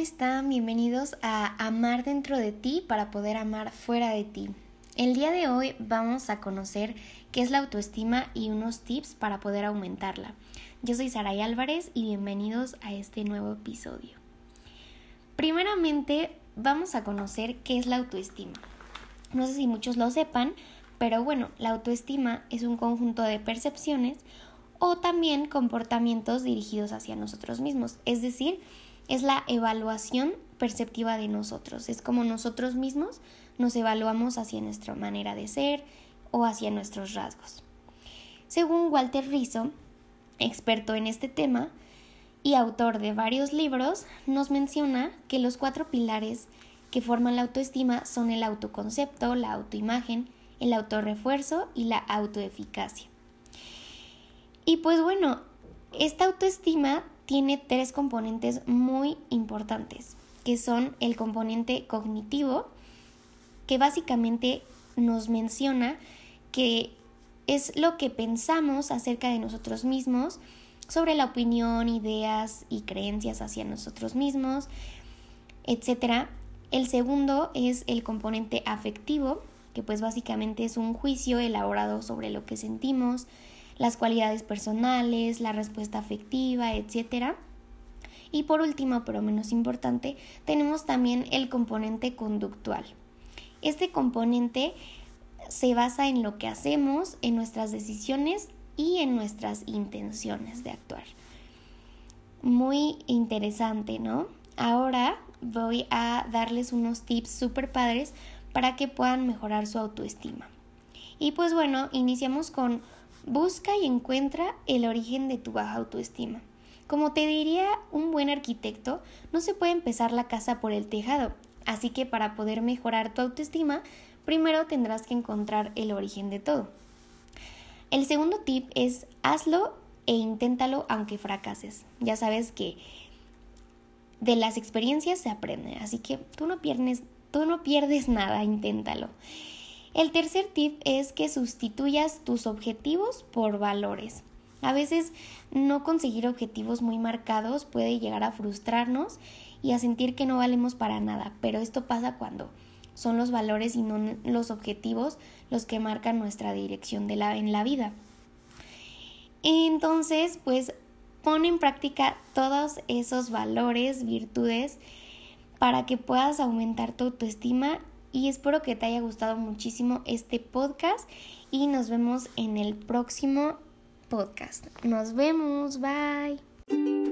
están? Bienvenidos a Amar dentro de ti para poder amar fuera de ti. El día de hoy vamos a conocer qué es la autoestima y unos tips para poder aumentarla. Yo soy Saray Álvarez y bienvenidos a este nuevo episodio. Primeramente vamos a conocer qué es la autoestima. No sé si muchos lo sepan, pero bueno, la autoestima es un conjunto de percepciones o también comportamientos dirigidos hacia nosotros mismos, es decir, es la evaluación perceptiva de nosotros, es como nosotros mismos nos evaluamos hacia nuestra manera de ser o hacia nuestros rasgos. Según Walter Rizzo, experto en este tema y autor de varios libros, nos menciona que los cuatro pilares que forman la autoestima son el autoconcepto, la autoimagen, el autorrefuerzo y la autoeficacia. Y pues bueno, esta autoestima tiene tres componentes muy importantes, que son el componente cognitivo, que básicamente nos menciona que es lo que pensamos acerca de nosotros mismos, sobre la opinión, ideas y creencias hacia nosotros mismos, etc. El segundo es el componente afectivo, que pues básicamente es un juicio elaborado sobre lo que sentimos, las cualidades personales, la respuesta afectiva, etc. Y por último, pero menos importante, tenemos también el componente conductual. Este componente se basa en lo que hacemos, en nuestras decisiones y en nuestras intenciones de actuar. Muy interesante, ¿no? Ahora voy a darles unos tips súper padres para que puedan mejorar su autoestima. Y pues bueno, iniciamos con busca y encuentra el origen de tu baja autoestima. Como te diría un buen arquitecto, no se puede empezar la casa por el tejado, así que para poder mejorar tu autoestima, primero tendrás que encontrar el origen de todo. El segundo tip es hazlo e inténtalo aunque fracases. Ya sabes que de las experiencias se aprende, así que tú no pierdes, tú no pierdes nada, inténtalo. El tercer tip es que sustituyas tus objetivos por valores. A veces no conseguir objetivos muy marcados puede llegar a frustrarnos y a sentir que no valemos para nada, pero esto pasa cuando son los valores y no los objetivos los que marcan nuestra dirección en la vida. Entonces, pues pon en práctica todos esos valores, virtudes, para que puedas aumentar tu autoestima y espero que te haya gustado muchísimo este podcast y nos vemos en el próximo podcast. Nos vemos, bye.